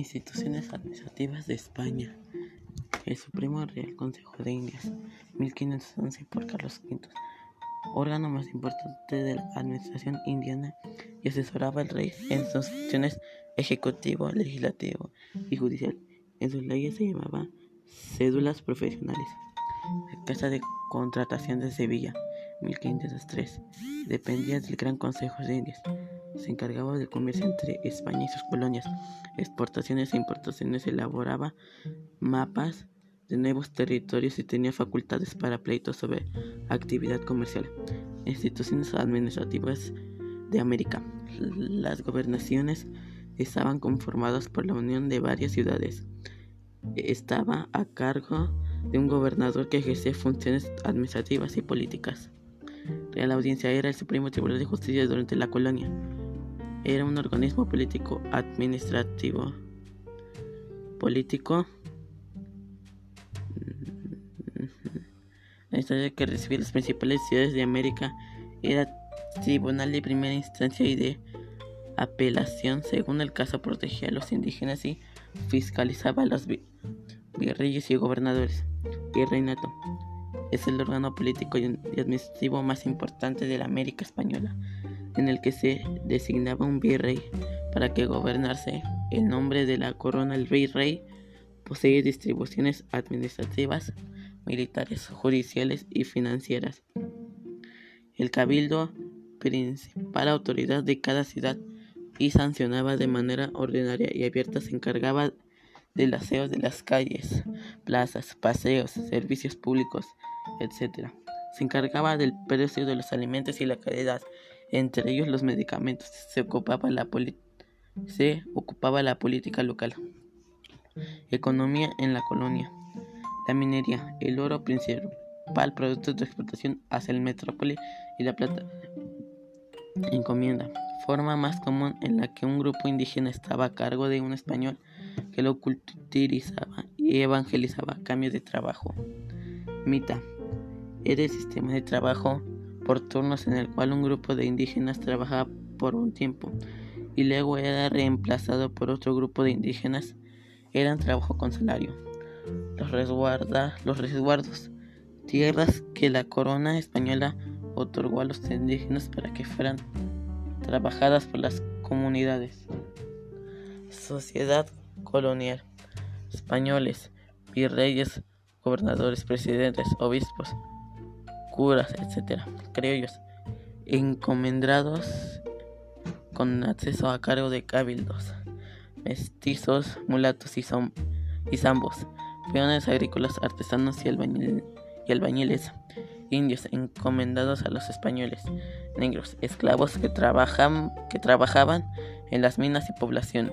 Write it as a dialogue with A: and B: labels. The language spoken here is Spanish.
A: Instituciones administrativas de España. El Supremo Real Consejo de Indias, 1511 por Carlos V, órgano más importante de la administración indiana y asesoraba al rey en sus funciones ejecutivo, legislativo y judicial. En sus leyes se llamaba cédulas profesionales. La Casa de Contratación de Sevilla, 1503, dependía del Gran Consejo de Indias. Se encargaba del comercio entre España y sus colonias, exportaciones e importaciones, elaboraba mapas de nuevos territorios y tenía facultades para pleitos sobre actividad comercial. Instituciones administrativas de América. Las gobernaciones estaban conformadas por la unión de varias ciudades. Estaba a cargo de un gobernador que ejercía funciones administrativas y políticas. La audiencia era el Supremo Tribunal de Justicia durante la colonia. Era un organismo político administrativo. Político. La historia que recibía las principales ciudades de América era tribunal de primera instancia y de apelación. Según el caso, protegía a los indígenas y fiscalizaba a los virreyes y gobernadores. Virreinato es el órgano político y administrativo más importante de la América Española, en el que se designaba un virrey para que gobernase. El nombre de la corona, el virrey, posee distribuciones administrativas, militares, judiciales y financieras. El cabildo, principal autoridad de cada ciudad, y sancionaba de manera ordinaria y abierta, se encargaba del aseo de las calles, plazas, paseos, servicios públicos, etc. Se encargaba del precio de los alimentos y la calidad, entre ellos los medicamentos. Se ocupaba la, se ocupaba la política local. Economía en la colonia. La minería, el oro principal producto de exportación hacia el metrópoli y la plata. Encomienda, forma más común en la que un grupo indígena estaba a cargo de un español que lo culturizaba y evangelizaba a cambio de trabajo. Mita, era el sistema de trabajo por turnos en el cual un grupo de indígenas trabajaba por un tiempo y luego era reemplazado por otro grupo de indígenas. Eran trabajo con salario. Los, los resguardos, tierras que la corona española otorgó a los indígenas para que fueran trabajadas por las comunidades. Sociedad colonial. Españoles, virreyes, gobernadores, presidentes, obispos, curas, etc. Criollos, encomendados con acceso a cargo de cabildos, mestizos, mulatos y, y zambos, peones agrícolas, artesanos y, y albañiles, indios encomendados a los españoles, negros, esclavos que, trabajan, que trabajaban en las minas y población